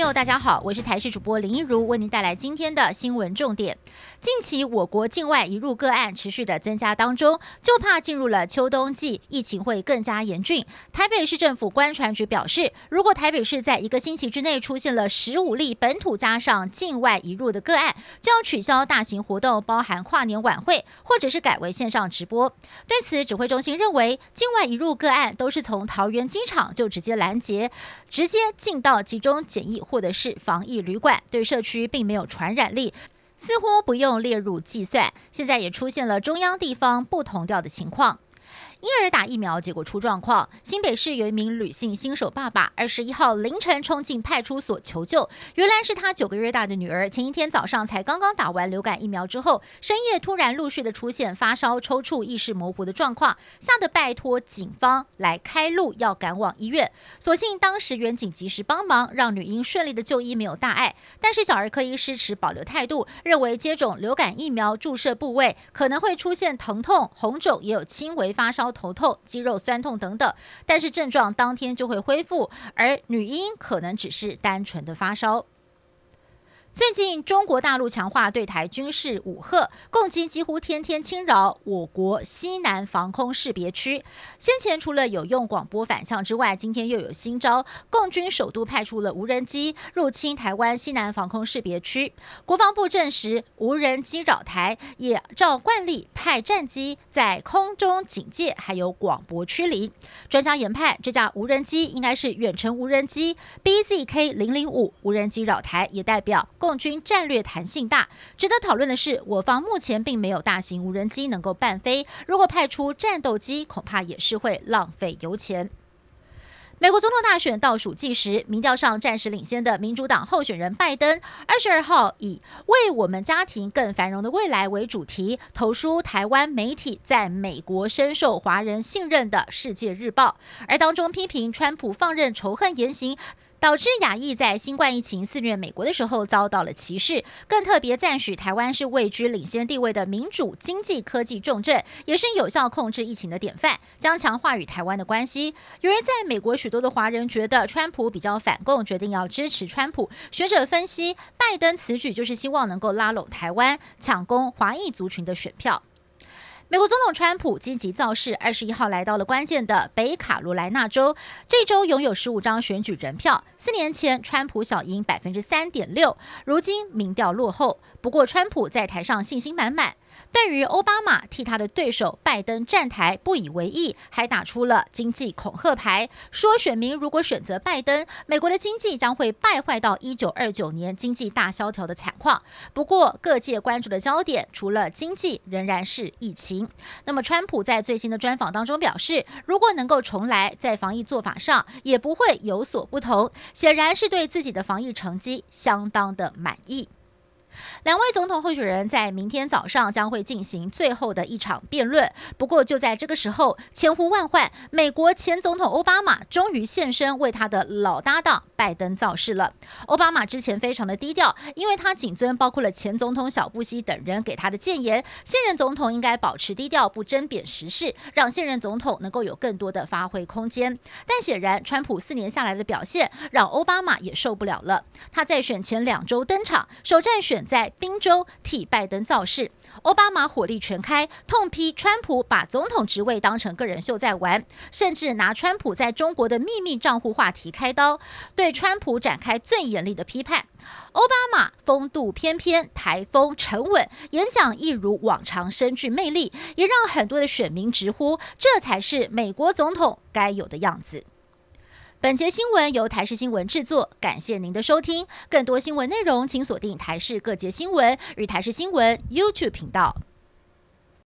友，大家好，我是台视主播林一如，为您带来今天的新闻重点。近期我国境外移入个案持续的增加当中，就怕进入了秋冬季，疫情会更加严峻。台北市政府官传局表示，如果台北市在一个星期之内出现了十五例本土加上境外移入的个案，就要取消大型活动，包含跨年晚会，或者是改为线上直播。对此，指挥中心认为，境外移入个案都是从桃园机场就直接拦截，直接进到集中检疫。或者是防疫旅馆，对社区并没有传染力，似乎不用列入计算。现在也出现了中央地方不同调的情况。婴儿打疫苗结果出状况，新北市有一名女性新手爸爸，二十一号凌晨冲进派出所求救。原来是他九个月大的女儿，前一天早上才刚刚打完流感疫苗之后，深夜突然陆续的出现发烧、抽搐、意识模糊的状况，吓得拜托警方来开路，要赶往医院。所幸当时远警及时帮忙，让女婴顺利的就医，没有大碍。但是小儿科医师持保留态度，认为接种流感疫苗注射部位可能会出现疼痛、红肿，也有轻微发烧。头痛、肌肉酸痛等等，但是症状当天就会恢复，而女婴可能只是单纯的发烧。最近，中国大陆强化对台军事武吓，攻击几乎天天侵扰我国西南防空识别区。先前除了有用广播反向之外，今天又有新招，共军首度派出了无人机入侵台湾西南防空识别区。国防部证实，无人机扰台，也照惯例派战机在空中警戒，还有广播驱离。专家研判，这架无人机应该是远程无人机 BZK 零零五无人机扰台，也代表。共军战略弹性大，值得讨论的是，我方目前并没有大型无人机能够伴飞。如果派出战斗机，恐怕也是会浪费油钱。美国总统大选倒数计时，民调上暂时领先的民主党候选人拜登，二十二号以“为我们家庭更繁荣的未来”为主题，投书台湾媒体在美国深受华人信任的《世界日报》，而当中批评川普放任仇恨言行。导致亚裔在新冠疫情肆虐美国的时候遭到了歧视，更特别赞许台湾是位居领先地位的民主经济科技重镇，也是有效控制疫情的典范，将强化与台湾的关系。有人在美国许多的华人觉得川普比较反共，决定要支持川普。学者分析，拜登此举就是希望能够拉拢台湾，抢攻华裔族群的选票。美国总统川普积极造势，二十一号来到了关键的北卡罗来纳州，这周拥有十五张选举人票。四年前，川普小赢百分之三点六，如今民调落后。不过，川普在台上信心满满。对于奥巴马替他的对手拜登站台不以为意，还打出了经济恐吓牌，说选民如果选择拜登，美国的经济将会败坏到一九二九年经济大萧条的惨况。不过，各界关注的焦点除了经济，仍然是疫情。那么，川普在最新的专访当中表示，如果能够重来，在防疫做法上也不会有所不同，显然是对自己的防疫成绩相当的满意。两位总统候选人在明天早上将会进行最后的一场辩论。不过，就在这个时候，千呼万唤，美国前总统奥巴马终于现身，为他的老搭档拜登造势了。奥巴马之前非常的低调，因为他谨遵包括了前总统小布希等人给他的谏言，现任总统应该保持低调，不争贬时事，让现任总统能够有更多的发挥空间。但显然，川普四年下来的表现让奥巴马也受不了了。他在选前两周登场，首战选。在宾州替拜登造势，奥巴马火力全开，痛批川普把总统职位当成个人秀在玩，甚至拿川普在中国的秘密账户话题开刀，对川普展开最严厉的批判。奥巴马风度翩翩，台风沉稳，演讲一如往常深具魅力，也让很多的选民直呼这才是美国总统该有的样子。本节新闻由台视新闻制作，感谢您的收听。更多新闻内容，请锁定台视各节新闻与台视新闻 YouTube 频道。